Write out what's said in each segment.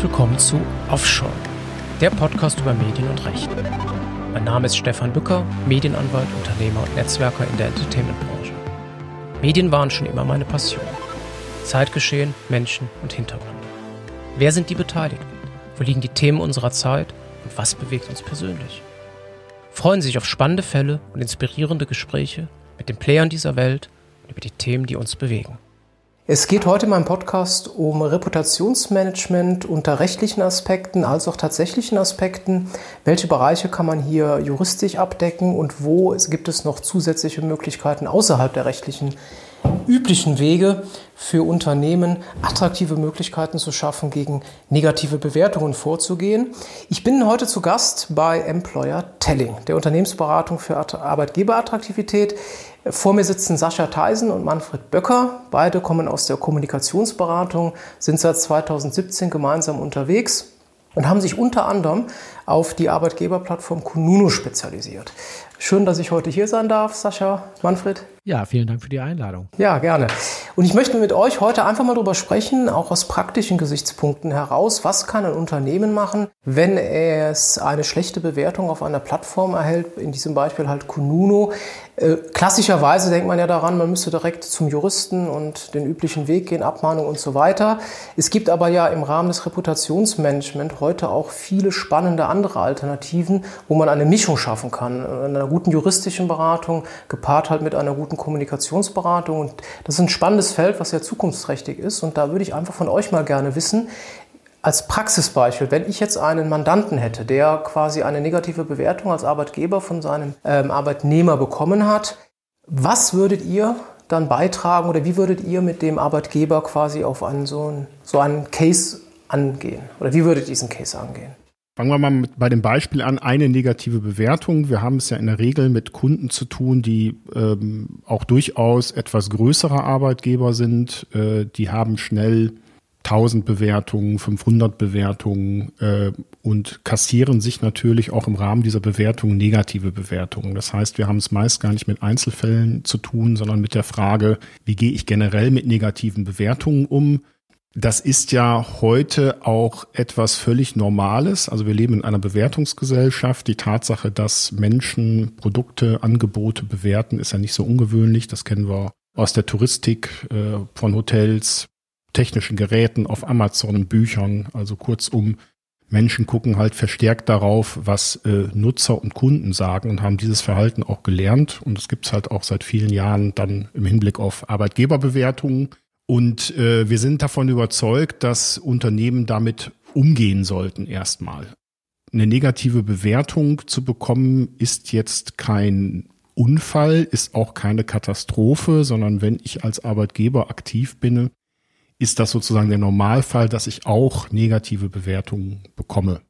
Herzlich willkommen zu Offshore, der Podcast über Medien und Recht. Mein Name ist Stefan Bücker, Medienanwalt, Unternehmer und Netzwerker in der Entertainment-Branche. Medien waren schon immer meine Passion. Zeitgeschehen, Menschen und Hintergründe. Wer sind die Beteiligten? Wo liegen die Themen unserer Zeit und was bewegt uns persönlich? Freuen Sie sich auf spannende Fälle und inspirierende Gespräche mit den Playern dieser Welt und über die Themen, die uns bewegen. Es geht heute in meinem Podcast um Reputationsmanagement unter rechtlichen Aspekten als auch tatsächlichen Aspekten. Welche Bereiche kann man hier juristisch abdecken und wo gibt es noch zusätzliche Möglichkeiten außerhalb der rechtlichen üblichen Wege für Unternehmen attraktive Möglichkeiten zu schaffen, gegen negative Bewertungen vorzugehen. Ich bin heute zu Gast bei Employer Telling, der Unternehmensberatung für Arbeitgeberattraktivität. Vor mir sitzen Sascha Theisen und Manfred Böcker. Beide kommen aus der Kommunikationsberatung, sind seit 2017 gemeinsam unterwegs und haben sich unter anderem auf die Arbeitgeberplattform Kununu spezialisiert. Schön, dass ich heute hier sein darf, Sascha, Manfred. Ja, vielen Dank für die Einladung. Ja, gerne. Und ich möchte mit euch heute einfach mal darüber sprechen, auch aus praktischen Gesichtspunkten heraus, was kann ein Unternehmen machen, wenn es eine schlechte Bewertung auf einer Plattform erhält, in diesem Beispiel halt Kununo. Äh, klassischerweise denkt man ja daran, man müsste direkt zum Juristen und den üblichen Weg gehen, Abmahnung und so weiter. Es gibt aber ja im Rahmen des Reputationsmanagement heute auch viele spannende andere Alternativen, wo man eine Mischung schaffen kann. In einer guten juristischen Beratung gepaart halt mit einer guten Kommunikationsberatung. Und das ist ein spannendes Feld, was sehr zukunftsträchtig ist. Und da würde ich einfach von euch mal gerne wissen, als Praxisbeispiel, wenn ich jetzt einen Mandanten hätte, der quasi eine negative Bewertung als Arbeitgeber von seinem ähm, Arbeitnehmer bekommen hat, was würdet ihr dann beitragen oder wie würdet ihr mit dem Arbeitgeber quasi auf einen so, einen, so einen Case angehen? Oder wie würdet ihr diesen Case angehen? Fangen wir mal mit, bei dem Beispiel an, eine negative Bewertung. Wir haben es ja in der Regel mit Kunden zu tun, die ähm, auch durchaus etwas größere Arbeitgeber sind. Äh, die haben schnell 1000 Bewertungen, 500 Bewertungen äh, und kassieren sich natürlich auch im Rahmen dieser Bewertungen negative Bewertungen. Das heißt, wir haben es meist gar nicht mit Einzelfällen zu tun, sondern mit der Frage, wie gehe ich generell mit negativen Bewertungen um? Das ist ja heute auch etwas völlig Normales. Also wir leben in einer Bewertungsgesellschaft. Die Tatsache, dass Menschen Produkte, Angebote bewerten, ist ja nicht so ungewöhnlich. Das kennen wir aus der Touristik, äh, von Hotels, technischen Geräten, auf Amazon, Büchern. Also kurzum, Menschen gucken halt verstärkt darauf, was äh, Nutzer und Kunden sagen und haben dieses Verhalten auch gelernt. Und es gibt's halt auch seit vielen Jahren dann im Hinblick auf Arbeitgeberbewertungen und äh, wir sind davon überzeugt, dass Unternehmen damit umgehen sollten erstmal. Eine negative Bewertung zu bekommen ist jetzt kein Unfall, ist auch keine Katastrophe, sondern wenn ich als Arbeitgeber aktiv bin, ist das sozusagen der Normalfall, dass ich auch negative Bewertungen bekomme.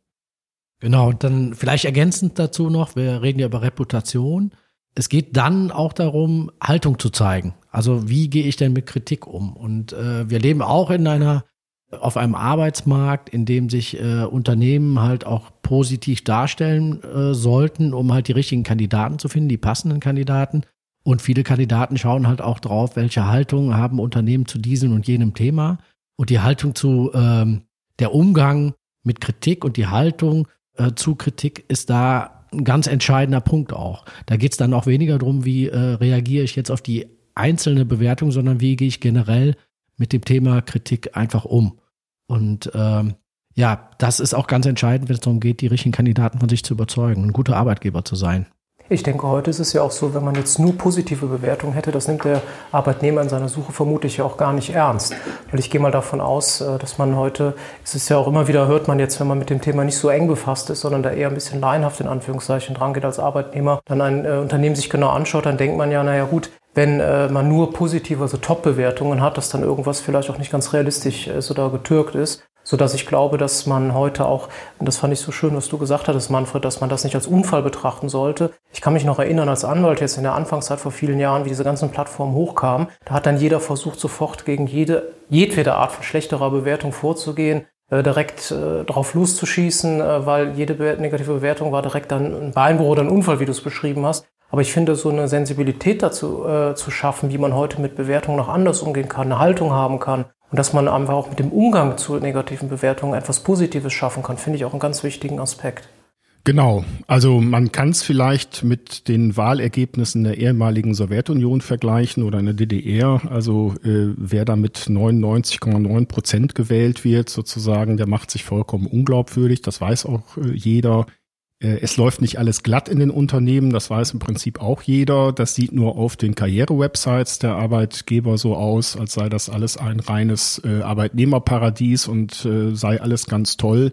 Genau, dann vielleicht ergänzend dazu noch, wir reden ja über Reputation. Es geht dann auch darum, Haltung zu zeigen. Also wie gehe ich denn mit Kritik um? Und äh, wir leben auch in einer auf einem Arbeitsmarkt, in dem sich äh, Unternehmen halt auch positiv darstellen äh, sollten, um halt die richtigen Kandidaten zu finden, die passenden Kandidaten. Und viele Kandidaten schauen halt auch drauf, welche Haltung haben Unternehmen zu diesem und jenem Thema. Und die Haltung zu ähm, der Umgang mit Kritik und die Haltung äh, zu Kritik ist da ein ganz entscheidender Punkt auch. Da geht es dann auch weniger darum, wie äh, reagiere ich jetzt auf die einzelne Bewertung, sondern wie gehe ich generell mit dem Thema Kritik einfach um. Und ähm, ja, das ist auch ganz entscheidend, wenn es darum geht, die richtigen Kandidaten von sich zu überzeugen, ein guter Arbeitgeber zu sein. Ich denke, heute ist es ja auch so, wenn man jetzt nur positive Bewertungen hätte, das nimmt der Arbeitnehmer in seiner Suche vermutlich ja auch gar nicht ernst. Weil ich gehe mal davon aus, äh, dass man heute, es ist ja auch immer wieder, hört man jetzt, wenn man mit dem Thema nicht so eng befasst ist, sondern da eher ein bisschen laienhaft in Anführungszeichen dran geht als Arbeitnehmer, dann ein äh, Unternehmen sich genau anschaut, dann denkt man ja, naja gut, wenn äh, man nur positive, also Top-Bewertungen hat, dass dann irgendwas vielleicht auch nicht ganz realistisch ist oder getürkt ist so dass ich glaube, dass man heute auch, und das fand ich so schön, was du gesagt hattest, Manfred, dass man das nicht als Unfall betrachten sollte. Ich kann mich noch erinnern, als Anwalt jetzt in der Anfangszeit vor vielen Jahren, wie diese ganzen Plattformen hochkamen, da hat dann jeder versucht, sofort gegen jede, jedwede Art von schlechterer Bewertung vorzugehen, äh, direkt äh, drauf loszuschießen, äh, weil jede negative Bewertung war direkt dann ein Beinbruch oder ein Unfall, wie du es beschrieben hast. Aber ich finde, so eine Sensibilität dazu äh, zu schaffen, wie man heute mit Bewertungen noch anders umgehen kann, eine Haltung haben kann Und dass man einfach auch mit dem Umgang zu negativen Bewertungen etwas Positives schaffen kann, finde ich auch einen ganz wichtigen Aspekt. Genau, also man kann es vielleicht mit den Wahlergebnissen der ehemaligen Sowjetunion vergleichen oder in der DDR. Also äh, wer da mit 99,9 Prozent gewählt wird, sozusagen, der macht sich vollkommen unglaubwürdig. Das weiß auch äh, jeder. Äh, es läuft nicht alles glatt in den Unternehmen, das weiß im Prinzip auch jeder. Das sieht nur auf den Karriere-Websites der Arbeitgeber so aus, als sei das alles ein reines äh, Arbeitnehmerparadies und äh, sei alles ganz toll.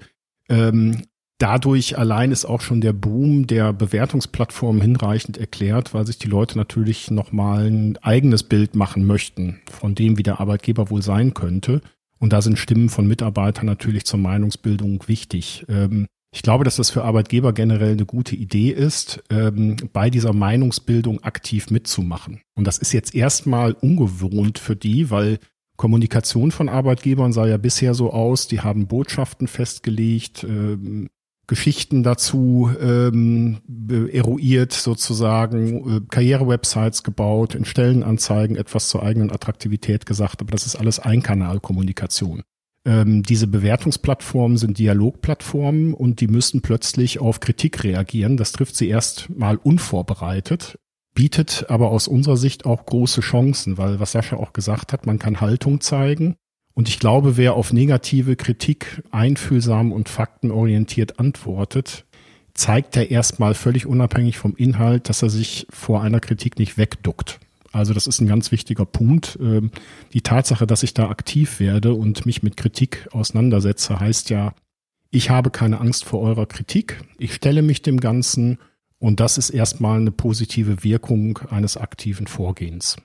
Ähm, dadurch allein ist auch schon der Boom der Bewertungsplattformen hinreichend erklärt, weil sich die Leute natürlich nochmal ein eigenes Bild machen möchten von dem, wie der Arbeitgeber wohl sein könnte. Und da sind Stimmen von Mitarbeitern natürlich zur Meinungsbildung wichtig. Ähm, ich glaube, dass das für Arbeitgeber generell eine gute Idee ist, ähm, bei dieser Meinungsbildung aktiv mitzumachen. Und das ist jetzt erstmal ungewohnt für die, weil Kommunikation von Arbeitgebern sah ja bisher so aus, die haben Botschaften festgelegt, ähm, Geschichten dazu ähm, eruiert, sozusagen, äh, Karrierewebsites gebaut, in Stellenanzeigen etwas zur eigenen Attraktivität gesagt, aber das ist alles Einkanalkommunikation. Ähm, diese Bewertungsplattformen sind Dialogplattformen und die müssen plötzlich auf Kritik reagieren. Das trifft sie erst mal unvorbereitet, bietet aber aus unserer Sicht auch große Chancen, weil was Sascha auch gesagt hat, man kann Haltung zeigen und ich glaube, wer auf negative Kritik einfühlsam und faktenorientiert antwortet, zeigt er erstmal völlig unabhängig vom Inhalt, dass er sich vor einer Kritik nicht wegduckt. Also das ist ein ganz wichtiger Punkt. Ähm, die Tatsache, dass ich da aktiv werde und mich mit Kritik auseinandersetze, heißt ja, ich habe keine Angst vor eurer Kritik. Ich stelle mich dem Ganzen und das ist erstmal eine positive Wirkung eines aktiven Vorgehens.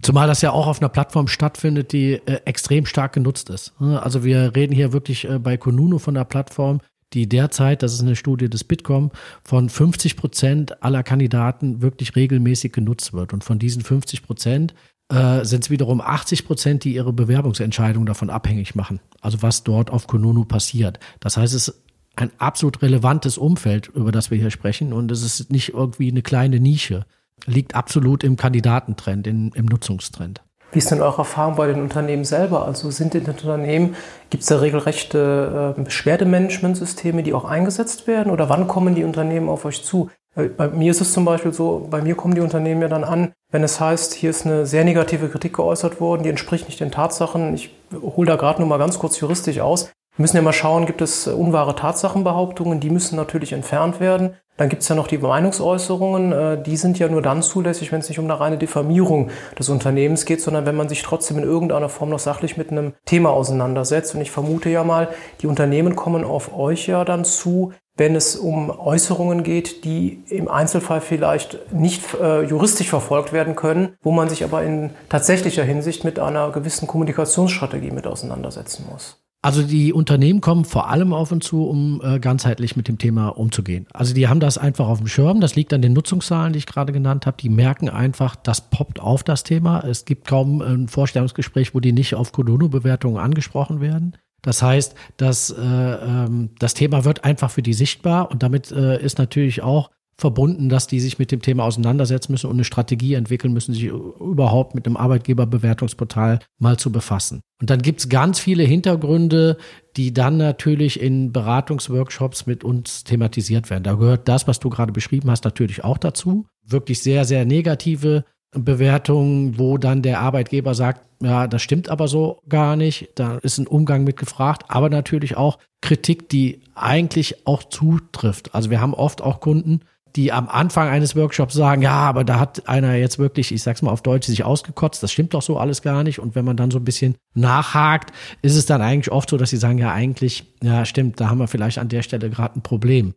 Zumal das ja auch auf einer Plattform stattfindet, die äh, extrem stark genutzt ist. Also wir reden hier wirklich äh, bei Konuno von der Plattform, die derzeit, das ist eine Studie des Bitkom, von 50 Prozent aller Kandidaten wirklich regelmäßig genutzt wird. Und von diesen 50 Prozent äh, sind es wiederum 80 Prozent, die ihre Bewerbungsentscheidung davon abhängig machen. Also was dort auf Konuno passiert. Das heißt, es ist ein absolut relevantes Umfeld, über das wir hier sprechen. Und es ist nicht irgendwie eine kleine Nische liegt absolut im Kandidatentrend, in, im Nutzungstrend. Wie ist denn eure Erfahrung bei den Unternehmen selber? Also sind in den Unternehmen, gibt es da regelrechte äh, Beschwerdemanagementsysteme, die auch eingesetzt werden? Oder wann kommen die Unternehmen auf euch zu? Bei mir ist es zum Beispiel so, bei mir kommen die Unternehmen ja dann an, wenn es heißt, hier ist eine sehr negative Kritik geäußert worden, die entspricht nicht den Tatsachen. Ich hole da gerade nur mal ganz kurz juristisch aus. Wir müssen ja mal schauen, gibt es unwahre Tatsachenbehauptungen, die müssen natürlich entfernt werden. Dann gibt es ja noch die Meinungsäußerungen, äh, die sind ja nur dann zulässig, wenn es nicht um eine reine Diffamierung des Unternehmens geht, sondern wenn man sich trotzdem in irgendeiner Form noch sachlich mit einem Thema auseinandersetzt. Und ich vermute ja mal, die Unternehmen kommen auf euch ja dann zu, wenn es um Äußerungen geht, die im Einzelfall vielleicht nicht äh, juristisch verfolgt werden können, wo man sich aber in tatsächlicher Hinsicht mit einer gewissen Kommunikationsstrategie mit auseinandersetzen muss. Also die Unternehmen kommen vor allem auf uns zu, um äh, ganzheitlich mit dem Thema umzugehen. Also die haben das einfach auf dem Schirm. Das liegt an den Nutzungszahlen, die ich gerade genannt habe. Die merken einfach, das poppt auf das Thema. Es gibt kaum ein Vorstellungsgespräch, wo die nicht auf Kodono-Bewertungen angesprochen werden. Das heißt, dass äh, ähm, das Thema wird einfach für die sichtbar und damit äh, ist natürlich auch verbunden, dass die sich mit dem Thema auseinandersetzen müssen und eine Strategie entwickeln müssen, sich überhaupt mit einem Arbeitgeberbewertungsportal mal zu befassen. Und dann gibt's ganz viele Hintergründe, die dann natürlich in Beratungsworkshops mit uns thematisiert werden. Da gehört das, was du gerade beschrieben hast, natürlich auch dazu. Wirklich sehr, sehr negative Bewertungen, wo dann der Arbeitgeber sagt, ja, das stimmt aber so gar nicht. Da ist ein Umgang mit gefragt, aber natürlich auch Kritik, die eigentlich auch zutrifft. Also wir haben oft auch Kunden, die am Anfang eines Workshops sagen, ja, aber da hat einer jetzt wirklich, ich sag's mal auf Deutsch, sich ausgekotzt, das stimmt doch so alles gar nicht. Und wenn man dann so ein bisschen nachhakt, ist es dann eigentlich oft so, dass sie sagen, ja, eigentlich, ja, stimmt, da haben wir vielleicht an der Stelle gerade ein Problem.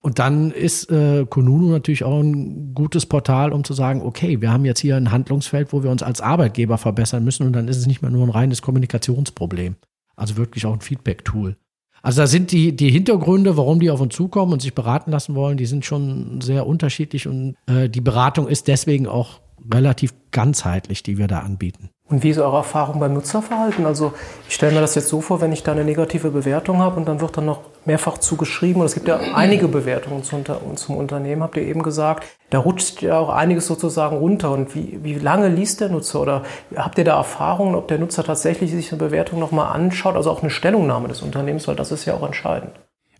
Und dann ist äh, Konunu natürlich auch ein gutes Portal, um zu sagen, okay, wir haben jetzt hier ein Handlungsfeld, wo wir uns als Arbeitgeber verbessern müssen und dann ist es nicht mehr nur ein reines Kommunikationsproblem. Also wirklich auch ein Feedback-Tool. Also da sind die, die Hintergründe, warum die auf uns zukommen und sich beraten lassen wollen, die sind schon sehr unterschiedlich und äh, die Beratung ist deswegen auch relativ ganzheitlich, die wir da anbieten. Und wie ist eure Erfahrung beim Nutzerverhalten? Also ich stelle mir das jetzt so vor, wenn ich da eine negative Bewertung habe und dann wird dann noch mehrfach zugeschrieben und es gibt ja einige Bewertungen zum, Unternehmen, habt ihr eben gesagt, da rutscht ja auch einiges sozusagen runter. Und wie, wie lange liest der Nutzer oder habt ihr da Erfahrungen, ob der Nutzer tatsächlich sich eine Bewertung nochmal anschaut, also auch eine Stellungnahme des Unternehmens, weil das ist ja auch entscheidend.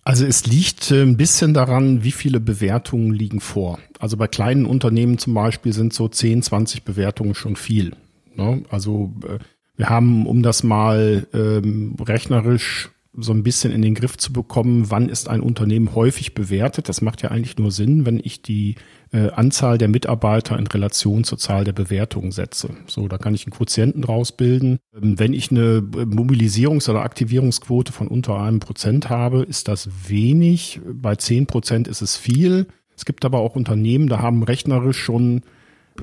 Also es liegt äh, ein bisschen daran, wie viele Bewertungen liegen vor. Also bei kleinen Unternehmen zum Beispiel sind so 10, 20 Bewertungen schon viel. Ne? Also äh, wir haben, um das mal ähm, rechnerisch so ein bisschen in den Griff zu bekommen, wann ist ein Unternehmen häufig bewertet. Das macht ja eigentlich nur Sinn, wenn ich die äh, Anzahl der Mitarbeiter in Relation zur Zahl der Bewertungen setze. So, da kann ich einen Quotienten draus bilden. Ähm, wenn ich eine Mobilisierungs- oder Aktivierungsquote von unter einem Prozent habe, ist das wenig. Bei zehn Prozent ist es viel. Es gibt aber auch Unternehmen, da haben rechnerisch schon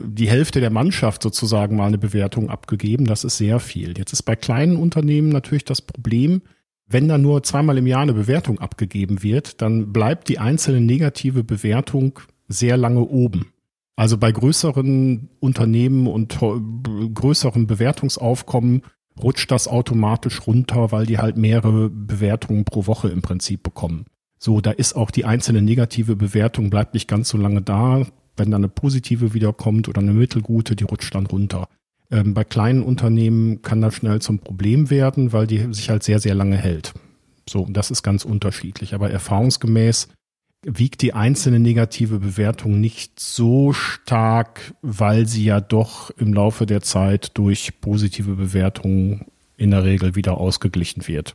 die Hälfte der Mannschaft sozusagen mal eine Bewertung abgegeben. Das ist sehr viel. Jetzt ist bei kleinen Unternehmen natürlich das Problem, wenn da nur zweimal im Jahr eine Bewertung abgegeben wird, dann bleibt die einzelne negative Bewertung sehr lange oben. Also bei größeren Unternehmen und größeren Bewertungsaufkommen rutscht das automatisch runter, weil die halt mehrere Bewertungen pro Woche im Prinzip bekommen. So, da ist auch die einzelne negative Bewertung bleibt nicht ganz so lange da wenn dann eine positive wiederkommt oder eine mittelgute, die rutscht dann runter. Ähm, bei kleinen Unternehmen kann das schnell zum Problem werden, weil die sich halt sehr, sehr lange hält. So, das ist ganz unterschiedlich. Aber erfahrungsgemäß wiegt die einzelne negative Bewertung nicht so stark, weil sie ja doch im Laufe der Zeit durch positive Bewertungen in der Regel wieder ausgeglichen wird.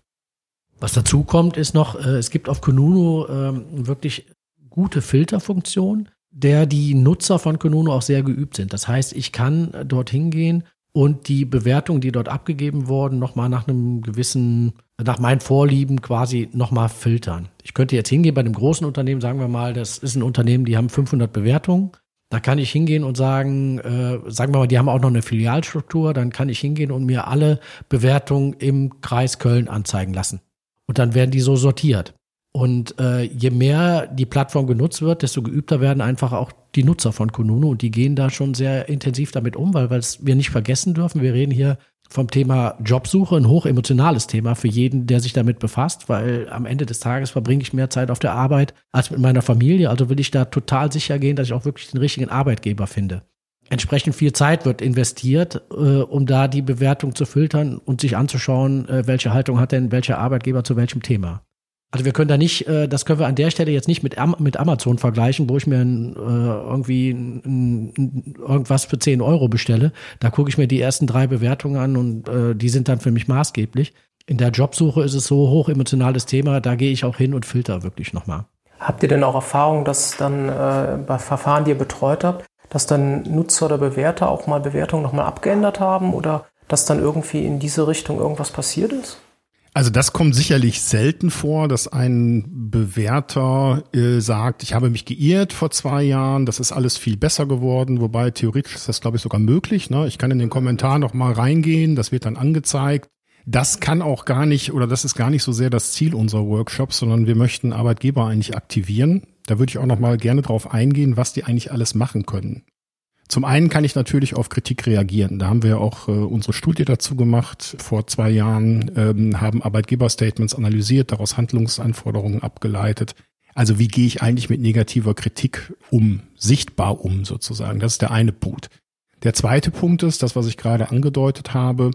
Was dazu kommt, ist noch, äh, es gibt auf Kununu ähm, wirklich gute Filterfunktionen der die Nutzer von Konuno auch sehr geübt sind. Das heißt, ich kann dorthin gehen und die Bewertungen, die dort abgegeben wurden, nochmal nach einem gewissen, nach meinen Vorlieben quasi nochmal filtern. Ich könnte jetzt hingehen bei einem großen Unternehmen, sagen wir mal, das ist ein Unternehmen, die haben 500 Bewertungen. Da kann ich hingehen und sagen, äh, sagen wir mal, die haben auch noch eine Filialstruktur, dann kann ich hingehen und mir alle Bewertungen im Kreis Köln anzeigen lassen. Und dann werden die so sortiert. Und äh, je mehr die Plattform genutzt wird, desto geübter werden einfach auch die Nutzer von Kununu und die gehen da schon sehr intensiv damit um, weil, wir nicht vergessen dürfen, wir reden hier vom Thema Jobsuche, ein hochemotionales Thema für jeden, der sich damit befasst, weil am Ende des Tages verbringe ich mehr Zeit auf der Arbeit als mit meiner Familie. Also will ich da total sicher gehen, dass ich auch wirklich den richtigen Arbeitgeber finde. Entsprechend viel Zeit wird investiert, äh, um da die Bewertung zu filtern und sich anzuschauen, äh, welche Haltung hat denn welcher Arbeitgeber zu welchem Thema. Also wir können da nicht, äh, das können wir an der Stelle jetzt nicht mit, mit Amazon vergleichen, wo ich mir ein, äh, irgendwie ein, ein, irgendwas für 10 Euro bestelle. Da gucke ich mir die ersten drei Bewertungen an und äh, die sind dann für mich maßgeblich. In der Jobsuche ist es so hoch emotionales Thema, da gehe ich auch hin und filter wirklich nochmal. Habt ihr denn auch Erfahrung, dass dann äh, bei Verfahren, die ihr betreut habt, dass dann Nutzer oder Bewerter auch mal Bewertungen nochmal abgeändert haben oder dass dann irgendwie in diese Richtung irgendwas passiert ist? Also das kommt sicherlich selten vor, dass ein Bewerter äh, sagt, ich habe mich geirrt vor zwei Jahren, das ist alles viel besser geworden, wobei theoretisch ist das, glaube ich, sogar möglich. Ne? Ich kann in den Kommentar noch mal reingehen, das wird dann angezeigt. Das kann auch gar nicht oder das ist gar nicht so sehr das Ziel unserer Workshops, sondern wir möchten Arbeitgeber eigentlich aktivieren. Da würde ich auch noch mal gerne drauf eingehen, was die eigentlich alles machen können. Zum einen kann ich natürlich auf Kritik reagieren. Da haben wir auch äh, unsere Studie dazu gemacht. Vor zwei Jahren ähm, haben Arbeitgeberstatements analysiert, daraus Handlungsanforderungen abgeleitet. Also wie gehe ich eigentlich mit negativer Kritik um, sichtbar um sozusagen. Das ist der eine Punkt. Der zweite Punkt ist, das, was ich gerade angedeutet habe,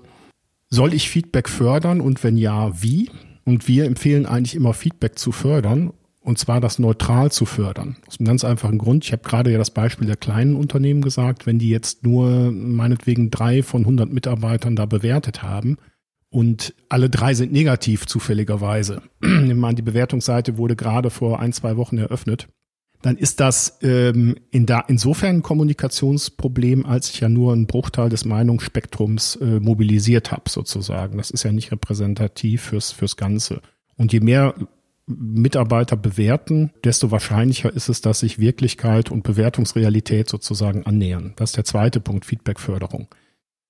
soll ich Feedback fördern und wenn ja, wie? Und wir empfehlen eigentlich immer Feedback zu fördern und zwar das neutral zu fördern. Aus einem ganz einfachen Grund. Ich habe gerade ja das Beispiel der kleinen Unternehmen gesagt. Wenn die jetzt nur meinetwegen drei von 100 Mitarbeitern da bewertet haben und alle drei sind negativ zufälligerweise, nehmen wir an, die Bewertungsseite wurde gerade vor ein, zwei Wochen eröffnet, dann ist das ähm, in da, insofern ein Kommunikationsproblem, als ich ja nur einen Bruchteil des Meinungsspektrums äh, mobilisiert habe, sozusagen. Das ist ja nicht repräsentativ fürs, fürs Ganze. Und je mehr Mitarbeiter bewerten, desto wahrscheinlicher ist es, dass sich Wirklichkeit und Bewertungsrealität sozusagen annähern. Das ist der zweite Punkt, Feedbackförderung.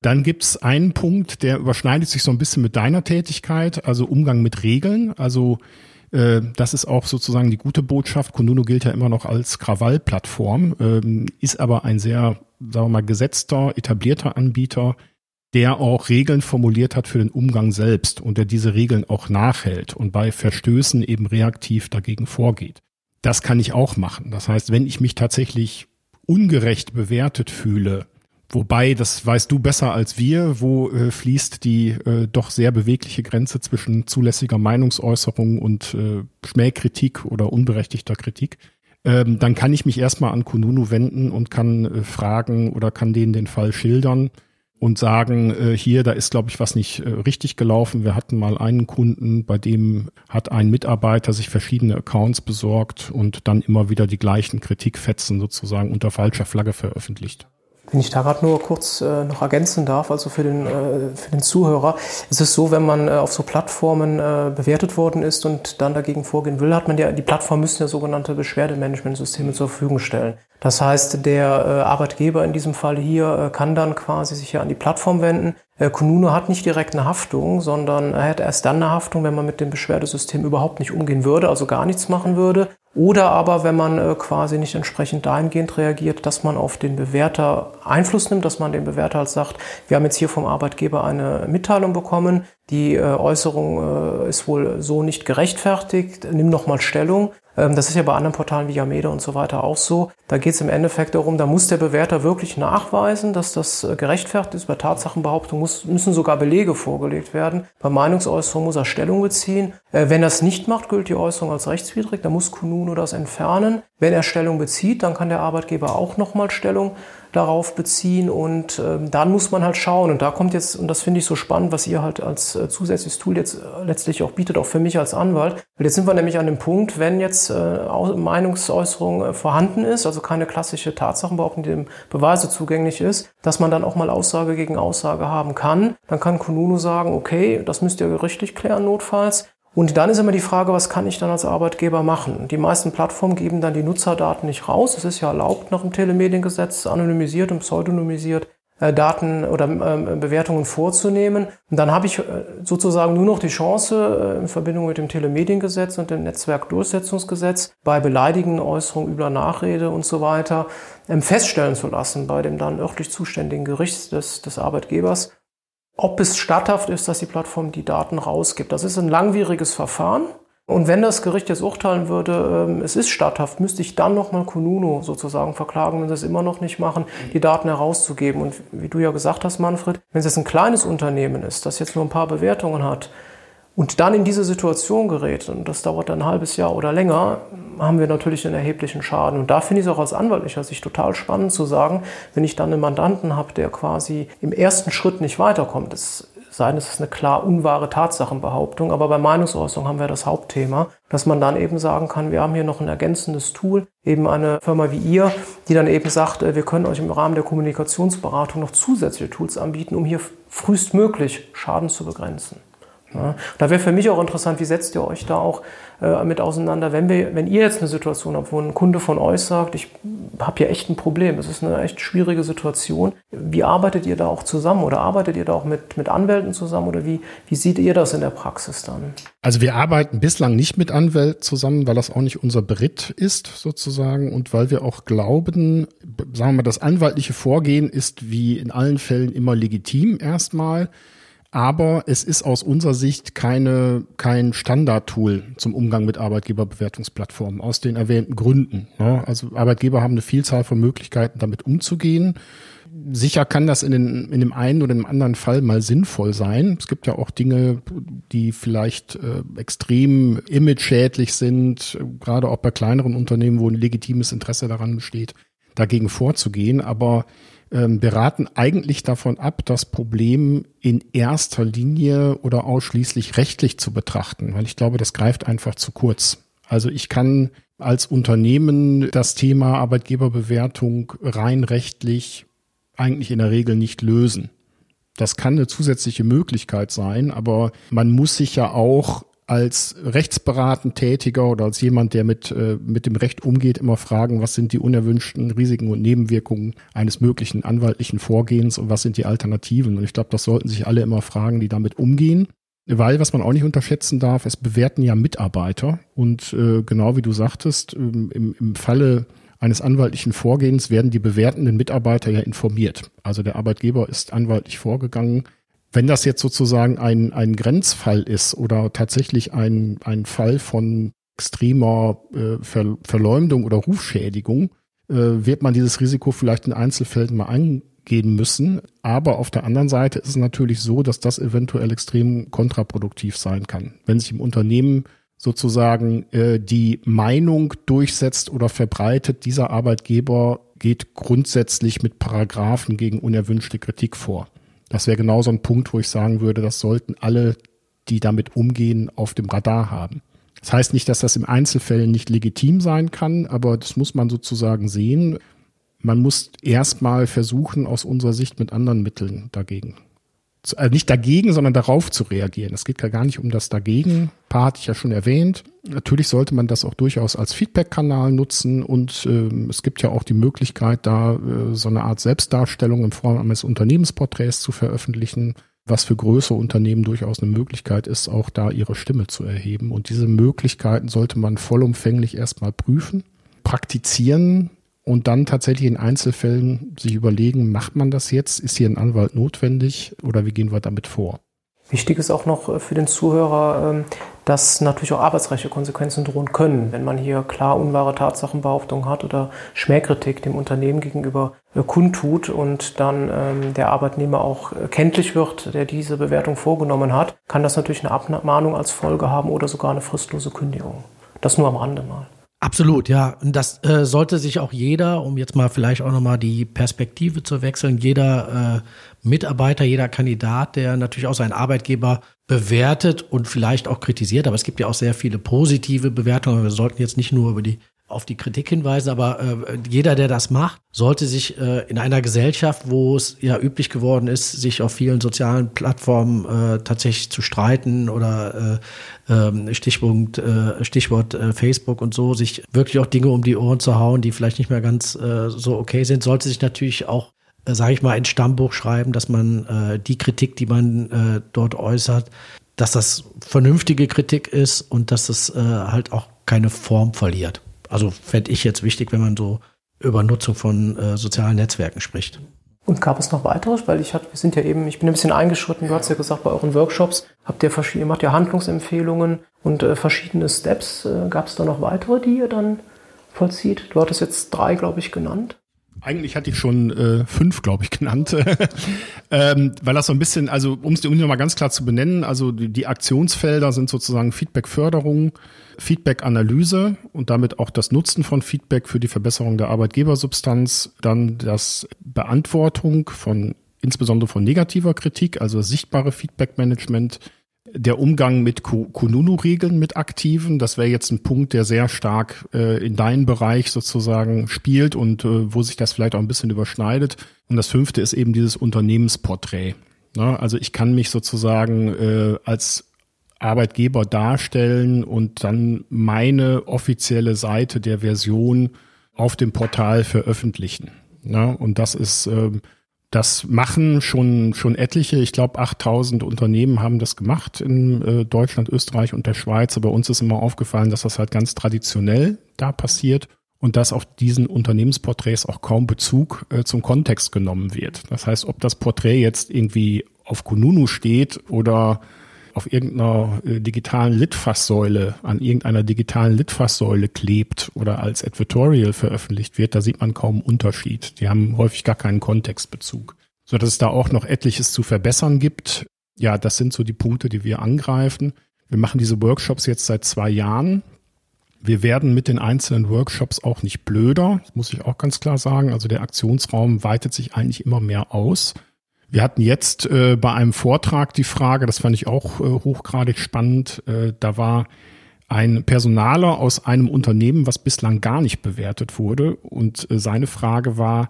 Dann gibt es einen Punkt, der überschneidet sich so ein bisschen mit deiner Tätigkeit, also Umgang mit Regeln. Also äh, das ist auch sozusagen die gute Botschaft. Kununu gilt ja immer noch als Krawallplattform, ähm, ist aber ein sehr, sagen wir mal, gesetzter, etablierter Anbieter, der auch Regeln formuliert hat für den Umgang selbst und der diese Regeln auch nachhält und bei Verstößen eben reaktiv dagegen vorgeht. Das kann ich auch machen. Das heißt, wenn ich mich tatsächlich ungerecht bewertet fühle, wobei, das weißt du besser als wir, wo äh, fließt die äh, doch sehr bewegliche Grenze zwischen zulässiger Meinungsäußerung und äh, Schmähkritik oder unberechtigter Kritik, ähm, dann kann ich mich erstmal an Kununu wenden und kann äh, fragen oder kann denen den Fall schildern und sagen, äh, hier, da ist, glaube ich, was nicht äh, richtig gelaufen. Wir hatten mal einen Kunden, bei dem hat ein Mitarbeiter sich verschiedene Accounts besorgt und dann immer wieder die gleichen Kritikfetzen sozusagen unter falscher Flagge veröffentlicht. Wenn ich da gerade nur kurz äh, noch ergänzen darf, also für den, äh, für den Zuhörer, es ist so, wenn man äh, auf so Plattformen äh, bewertet worden ist und dann dagegen vorgehen will, hat man ja, die Plattform müssen ja sogenannte Beschwerdemanagementsysteme zur Verfügung stellen. Das heißt, der äh, Arbeitgeber in diesem Fall hier äh, kann dann quasi sich ja an die Plattform wenden. Äh, Kununu hat nicht direkt eine Haftung, sondern er hat erst dann eine Haftung, wenn man mit dem Beschwerdesystem überhaupt nicht umgehen würde, also gar nichts machen würde. Oder aber, wenn man äh, quasi nicht entsprechend dahingehend reagiert, dass man auf den Bewerter Einfluss nimmt, dass man dem Bewerter halt sagt, wir haben jetzt hier vom Arbeitgeber eine Mitteilung bekommen, die äh, Äußerung ist wohl so nicht gerechtfertigt, nimm nochmal Stellung. Ähm, das ist ja bei anderen Portalen wie Yameda und so weiter auch so. Da geht es im Endeffekt darum, da muss der Bewerter wirklich nachweisen, dass das äh, gerechtfertigt ist. Bei Tatsachenbehauptung muss, müssen sogar Belege vorgelegt werden. Bei Meinungsäußerung muss er Stellung beziehen. Äh, wenn er es nicht macht, gilt die Äußerung als rechtswidrig. Da muss Kununu das entfernen. Wenn er Stellung bezieht, dann kann der Arbeitgeber auch nochmal Stellung darauf beziehen und ähm, dann muss man halt schauen und da kommt jetzt, und das finde ich so spannend, was ihr halt als äh, zusätzliches Tool jetzt äh, letztlich auch bietet, auch für mich als Anwalt, weil jetzt sind wir nämlich an dem Punkt, wenn jetzt äh, Meinungsäußerung äh, vorhanden ist, also keine klassische Tatsachenbehauptung, die dem Beweise zugänglich ist, dass man dann auch mal Aussage gegen Aussage haben kann, dann kann Kununu sagen, okay, das müsst ihr gerichtlich klären notfalls, und dann ist immer die Frage, was kann ich dann als Arbeitgeber machen? Die meisten Plattformen geben dann die Nutzerdaten nicht raus. Es ist ja erlaubt nach dem Telemediengesetz, anonymisiert und pseudonymisiert äh, Daten oder äh, Bewertungen vorzunehmen. Und dann habe ich äh, sozusagen nur noch die Chance, äh, in Verbindung mit dem Telemediengesetz und dem Netzwerkdurchsetzungsgesetz bei beleidigenden Äußerungen, übler Nachrede und so weiter ähm, feststellen zu lassen bei dem dann örtlich zuständigen Gericht des, des Arbeitgebers, ob es statthaft ist, dass die Plattform die Daten rausgibt. Das ist ein langwieriges Verfahren. Und wenn das Gericht jetzt urteilen würde, ähm, es ist statthaft, müsste ich dann nochmal Kununu sozusagen verklagen, wenn sie es immer noch nicht machen, die Daten herauszugeben. Und wie du ja gesagt hast, Manfred, wenn es jetzt ein kleines Unternehmen ist, das jetzt nur ein paar Bewertungen hat, und dann in diese Situation gerät, und das dauert dann ein halbes Jahr oder länger, haben wir natürlich einen erheblichen Schaden. Und da finde ich es auch aus anwaltlicher Sicht total spannend zu sagen, wenn ich dann einen Mandanten habe, der quasi im ersten Schritt nicht weiterkommt, es sei denn, es ist eine klar unwahre Tatsachenbehauptung, aber bei Meinungsäußerung haben wir das Hauptthema, dass man dann eben sagen kann, wir haben hier noch ein ergänzendes Tool, eben eine Firma wie ihr, die dann eben sagt, äh, wir können euch im Rahmen der Kommunikationsberatung noch zusätzliche Tools anbieten, um hier frühestmöglich Schaden zu begrenzen. Ja, da wäre für mich auch interessant, wie setzt ihr euch da auch äh, mit auseinander, wenn, wir, wenn ihr jetzt eine Situation habt, wo ein Kunde von euch sagt, ich habe hier echt ein Problem, es ist eine echt schwierige Situation. Wie arbeitet ihr da auch zusammen oder arbeitet ihr da auch mit, mit Anwälten zusammen oder wie, wie seht ihr das in der Praxis dann? Also wir arbeiten bislang nicht mit Anwälten zusammen, weil das auch nicht unser Beritt ist sozusagen und weil wir auch glauben, sagen wir mal, das anwaltliche Vorgehen ist wie in allen Fällen immer legitim erstmal. Aber es ist aus unserer Sicht keine, kein Standardtool zum Umgang mit Arbeitgeberbewertungsplattformen aus den erwähnten Gründen. Ne? Also Arbeitgeber haben eine Vielzahl von Möglichkeiten, damit umzugehen. Sicher kann das in, den, in dem einen oder dem anderen Fall mal sinnvoll sein. Es gibt ja auch Dinge, die vielleicht äh, extrem image-schädlich sind, gerade auch bei kleineren Unternehmen, wo ein legitimes Interesse daran besteht, dagegen vorzugehen. Aber beraten eigentlich davon ab, das Problem in erster Linie oder ausschließlich rechtlich zu betrachten, weil ich glaube, das greift einfach zu kurz. Also ich kann als Unternehmen das Thema Arbeitgeberbewertung rein rechtlich eigentlich in der Regel nicht lösen. Das kann eine zusätzliche Möglichkeit sein, aber man muss sich ja auch als rechtsberatend Tätiger oder als jemand, der mit, äh, mit dem Recht umgeht, immer fragen, was sind die unerwünschten Risiken und Nebenwirkungen eines möglichen anwaltlichen Vorgehens und was sind die Alternativen. Und ich glaube, das sollten sich alle immer fragen, die damit umgehen. Weil, was man auch nicht unterschätzen darf, es bewerten ja Mitarbeiter. Und äh, genau wie du sagtest, ähm, im, im Falle eines anwaltlichen Vorgehens werden die bewertenden Mitarbeiter ja informiert. Also der Arbeitgeber ist anwaltlich vorgegangen. Wenn das jetzt sozusagen ein, ein Grenzfall ist oder tatsächlich ein, ein Fall von extremer äh, Ver Verleumdung oder Rufschädigung, äh, wird man dieses Risiko vielleicht in Einzelfällen mal eingehen müssen. Aber auf der anderen Seite ist es natürlich so, dass das eventuell extrem kontraproduktiv sein kann. Wenn sich im Unternehmen sozusagen äh, die Meinung durchsetzt oder verbreitet, dieser Arbeitgeber geht grundsätzlich mit Paragraphen gegen unerwünschte Kritik vor. Das wäre genau so ein Punkt, wo ich sagen würde, das sollten alle, die damit umgehen, auf dem Radar haben. Das heißt nicht, dass das im Einzelfällen nicht legitim sein kann, aber das muss man sozusagen sehen. Man muss erstmal versuchen, aus unserer Sicht mit anderen Mitteln dagegen also nicht dagegen, sondern darauf zu reagieren. Es geht gar nicht um das dagegen. Paar hatte ich ja schon erwähnt. Natürlich sollte man das auch durchaus als Feedback-Kanal nutzen und äh, es gibt ja auch die Möglichkeit, da äh, so eine Art Selbstdarstellung in Form eines Unternehmensporträts zu veröffentlichen, was für größere Unternehmen durchaus eine Möglichkeit ist, auch da ihre Stimme zu erheben. Und diese Möglichkeiten sollte man vollumfänglich erstmal prüfen, praktizieren, und dann tatsächlich in Einzelfällen sich überlegen, macht man das jetzt? Ist hier ein Anwalt notwendig oder wie gehen wir damit vor? Wichtig ist auch noch für den Zuhörer, ähm, dass natürlich auch arbeitsrechtliche Konsequenzen drohen können, wenn man hier klar unwahre Tatsachenbehauptungen hat oder Schmähkritik dem Unternehmen gegenüber äh, kundtut und dann ähm, der Arbeitnehmer auch kenntlich wird, der diese Bewertung vorgenommen hat, kann das natürlich eine Abmahnung als Folge haben oder sogar eine fristlose Kündigung. Das nur am Rande mal. Absolut, ja. Und das äh, sollte sich auch jeder, um jetzt mal vielleicht auch nochmal die Perspektive zu wechseln, jeder äh, Mitarbeiter, jeder Kandidat, der natürlich auch seinen Arbeitgeber bewertet und vielleicht auch kritisiert, aber es gibt ja auch sehr viele positive Bewertungen. Wir sollten jetzt nicht nur über die auf die Kritik hinweisen, aber äh, jeder, der das macht, sollte sich äh, in einer Gesellschaft, wo es ja üblich geworden ist, sich auf vielen sozialen Plattformen äh, tatsächlich zu streiten oder äh, äh, Stichpunkt, äh, Stichwort äh, Facebook und so, sich wirklich auch Dinge um die Ohren zu hauen, die vielleicht nicht mehr ganz äh, so okay sind, sollte sich natürlich auch äh, sage ich mal, ein Stammbuch schreiben, dass man äh, die Kritik, die man äh, dort äußert, dass das vernünftige Kritik ist und dass es äh, halt auch keine Form verliert. Also fände ich jetzt wichtig, wenn man so über Nutzung von äh, sozialen Netzwerken spricht. Und gab es noch weiteres? Weil ich hatte, wir sind ja eben, ich bin ein bisschen eingeschritten, du hast ja gesagt, bei euren Workshops habt ihr verschiedene, macht ihr Handlungsempfehlungen und äh, verschiedene Steps. Äh, gab es da noch weitere, die ihr dann vollzieht? Du hattest jetzt drei, glaube ich, genannt. Eigentlich hatte ich schon äh, fünf, glaube ich, genannt, ähm, weil das so ein bisschen, also um es dir mal ganz klar zu benennen, also die, die Aktionsfelder sind sozusagen Feedback-Förderung, Feedback-Analyse und damit auch das Nutzen von Feedback für die Verbesserung der Arbeitgebersubstanz, dann das Beantwortung von insbesondere von negativer Kritik, also sichtbare Feedback-Management, der Umgang mit Kununu-Regeln mit Aktiven, das wäre jetzt ein Punkt, der sehr stark äh, in deinen Bereich sozusagen spielt und äh, wo sich das vielleicht auch ein bisschen überschneidet. Und das fünfte ist eben dieses Unternehmensporträt. Ne? Also ich kann mich sozusagen äh, als Arbeitgeber darstellen und dann meine offizielle Seite der Version auf dem Portal veröffentlichen. Ne? Und das ist ähm, das machen schon, schon etliche. Ich glaube, 8000 Unternehmen haben das gemacht in äh, Deutschland, Österreich und der Schweiz. Aber uns ist immer aufgefallen, dass das halt ganz traditionell da passiert und dass auf diesen Unternehmensporträts auch kaum Bezug äh, zum Kontext genommen wird. Das heißt, ob das Porträt jetzt irgendwie auf Kununu steht oder auf irgendeiner äh, digitalen Litfaßsäule, an irgendeiner digitalen Litfaßsäule klebt oder als Advertorial veröffentlicht wird, da sieht man kaum Unterschied. Die haben häufig gar keinen Kontextbezug. So dass es da auch noch etliches zu verbessern gibt. Ja, das sind so die Punkte, die wir angreifen. Wir machen diese Workshops jetzt seit zwei Jahren. Wir werden mit den einzelnen Workshops auch nicht blöder, muss ich auch ganz klar sagen. Also der Aktionsraum weitet sich eigentlich immer mehr aus. Wir hatten jetzt äh, bei einem Vortrag die Frage, das fand ich auch äh, hochgradig spannend, äh, da war ein Personaler aus einem Unternehmen, was bislang gar nicht bewertet wurde. Und äh, seine Frage war,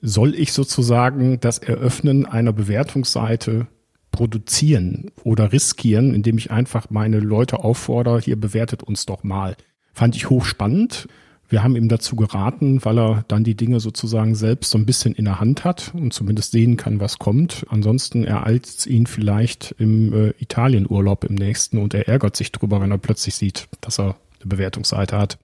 soll ich sozusagen das Eröffnen einer Bewertungsseite produzieren oder riskieren, indem ich einfach meine Leute auffordere, hier bewertet uns doch mal. Fand ich hochspannend. Wir haben ihm dazu geraten, weil er dann die Dinge sozusagen selbst so ein bisschen in der Hand hat und zumindest sehen kann, was kommt. Ansonsten ereilt es ihn vielleicht im äh, Italienurlaub im nächsten und er ärgert sich drüber, wenn er plötzlich sieht, dass er eine Bewertungsseite hat.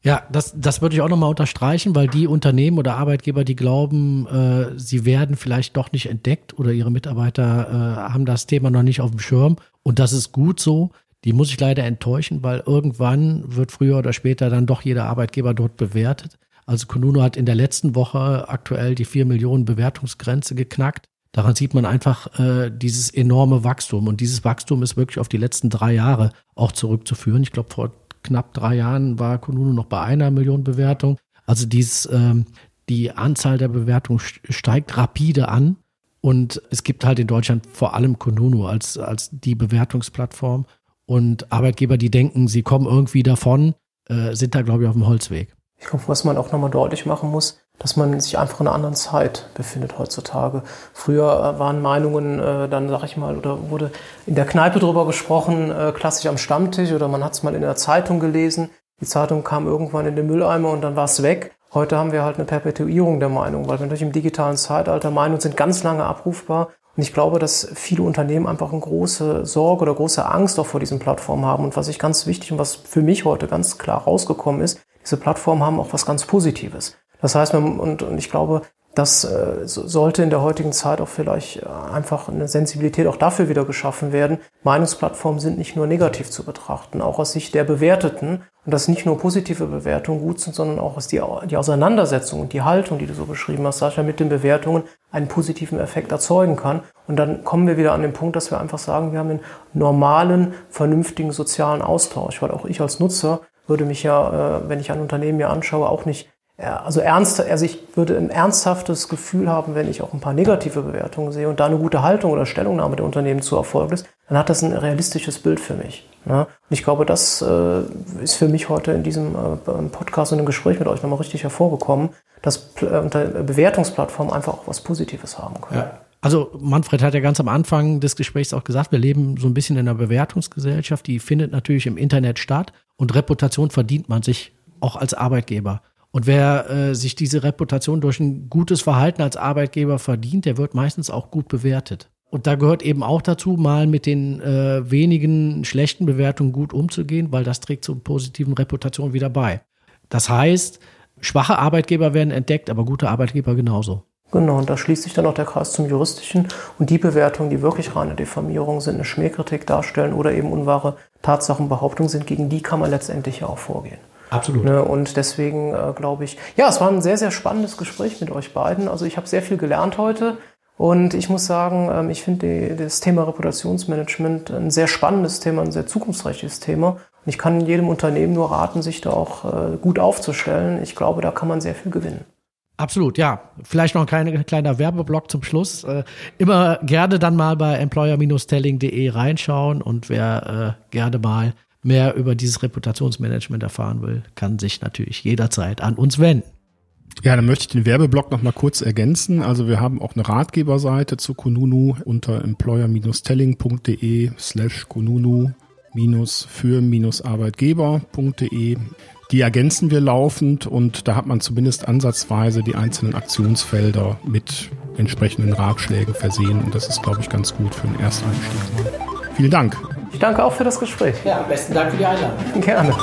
Ja, das, das würde ich auch nochmal unterstreichen, weil die Unternehmen oder Arbeitgeber, die glauben, äh, sie werden vielleicht doch nicht entdeckt oder ihre Mitarbeiter äh, haben das Thema noch nicht auf dem Schirm. Und das ist gut so. Die muss ich leider enttäuschen, weil irgendwann wird früher oder später dann doch jeder Arbeitgeber dort bewertet. Also Konuno hat in der letzten Woche aktuell die vier Millionen Bewertungsgrenze geknackt. Daran sieht man einfach äh, dieses enorme Wachstum. Und dieses Wachstum ist wirklich auf die letzten drei Jahre auch zurückzuführen. Ich glaube, vor knapp drei Jahren war Konuno noch bei einer Million Bewertung. Also dies, ähm, die Anzahl der Bewertungen steigt rapide an. Und es gibt halt in Deutschland vor allem Konuno als, als die Bewertungsplattform. Und Arbeitgeber, die denken, sie kommen irgendwie davon, äh, sind da, glaube ich, auf dem Holzweg. Ich glaube, was man auch nochmal deutlich machen muss, dass man sich einfach in einer anderen Zeit befindet heutzutage. Früher äh, waren Meinungen, äh, dann sag ich mal, oder wurde in der Kneipe drüber gesprochen, äh, klassisch am Stammtisch oder man hat es mal in der Zeitung gelesen. Die Zeitung kam irgendwann in den Mülleimer und dann war es weg. Heute haben wir halt eine Perpetuierung der Meinung, weil wir natürlich im digitalen Zeitalter Meinungen sind ganz lange abrufbar. Und ich glaube, dass viele Unternehmen einfach eine große Sorge oder große Angst auch vor diesen Plattformen haben. Und was ich ganz wichtig und was für mich heute ganz klar rausgekommen ist, diese Plattformen haben auch was ganz Positives. Das heißt, und ich glaube, das äh, sollte in der heutigen Zeit auch vielleicht äh, einfach eine Sensibilität auch dafür wieder geschaffen werden. Meinungsplattformen sind nicht nur negativ zu betrachten, auch aus Sicht der Bewerteten. Und dass nicht nur positive Bewertungen gut sind, sondern auch aus die, die Auseinandersetzung und die Haltung, die du so beschrieben hast, Sascha, mit den Bewertungen einen positiven Effekt erzeugen kann. Und dann kommen wir wieder an den Punkt, dass wir einfach sagen, wir haben einen normalen, vernünftigen sozialen Austausch. Weil auch ich als Nutzer würde mich ja, äh, wenn ich ein Unternehmen mir anschaue, auch nicht also ernst, also ich würde ein ernsthaftes Gefühl haben, wenn ich auch ein paar negative Bewertungen sehe und da eine gute Haltung oder Stellungnahme der Unternehmen zu erfolgt ist, dann hat das ein realistisches Bild für mich. Ne? Und ich glaube, das äh, ist für mich heute in diesem äh, Podcast und im Gespräch mit euch nochmal richtig hervorgekommen, dass äh, Bewertungsplattformen einfach auch was Positives haben können. Ja. Also Manfred hat ja ganz am Anfang des Gesprächs auch gesagt, wir leben so ein bisschen in einer Bewertungsgesellschaft, die findet natürlich im Internet statt und Reputation verdient man sich auch als Arbeitgeber. Und wer äh, sich diese Reputation durch ein gutes Verhalten als Arbeitgeber verdient, der wird meistens auch gut bewertet. Und da gehört eben auch dazu, mal mit den äh, wenigen schlechten Bewertungen gut umzugehen, weil das trägt zur positiven Reputation wieder bei. Das heißt, schwache Arbeitgeber werden entdeckt, aber gute Arbeitgeber genauso. Genau, und da schließt sich dann auch der Kreis zum Juristischen. Und die Bewertungen, die wirklich reine Diffamierung sind, eine Schmähkritik darstellen oder eben unwahre Tatsachenbehauptungen sind, gegen die kann man letztendlich ja auch vorgehen. Absolut. Ne, und deswegen äh, glaube ich, ja, es war ein sehr, sehr spannendes Gespräch mit euch beiden. Also ich habe sehr viel gelernt heute. Und ich muss sagen, ähm, ich finde das Thema Reputationsmanagement ein sehr spannendes Thema, ein sehr zukunftsträchtiges Thema. Und ich kann jedem Unternehmen nur raten, sich da auch äh, gut aufzustellen. Ich glaube, da kann man sehr viel gewinnen. Absolut, ja. Vielleicht noch ein kleiner, kleiner Werbeblock zum Schluss. Äh, immer gerne dann mal bei employer-telling.de reinschauen und wer äh, gerne mal mehr über dieses Reputationsmanagement erfahren will, kann sich natürlich jederzeit an uns wenden. Ja, dann möchte ich den Werbeblock noch mal kurz ergänzen. Also wir haben auch eine Ratgeberseite zu Kununu unter employer-telling.de slash Kununu für-arbeitgeber.de. Die ergänzen wir laufend und da hat man zumindest ansatzweise die einzelnen Aktionsfelder mit entsprechenden Ratschlägen versehen und das ist, glaube ich, ganz gut für den Ersteinstieg. Vielen Dank. Ich danke auch für das Gespräch. Ja, besten Dank für die Einladung. Gerne.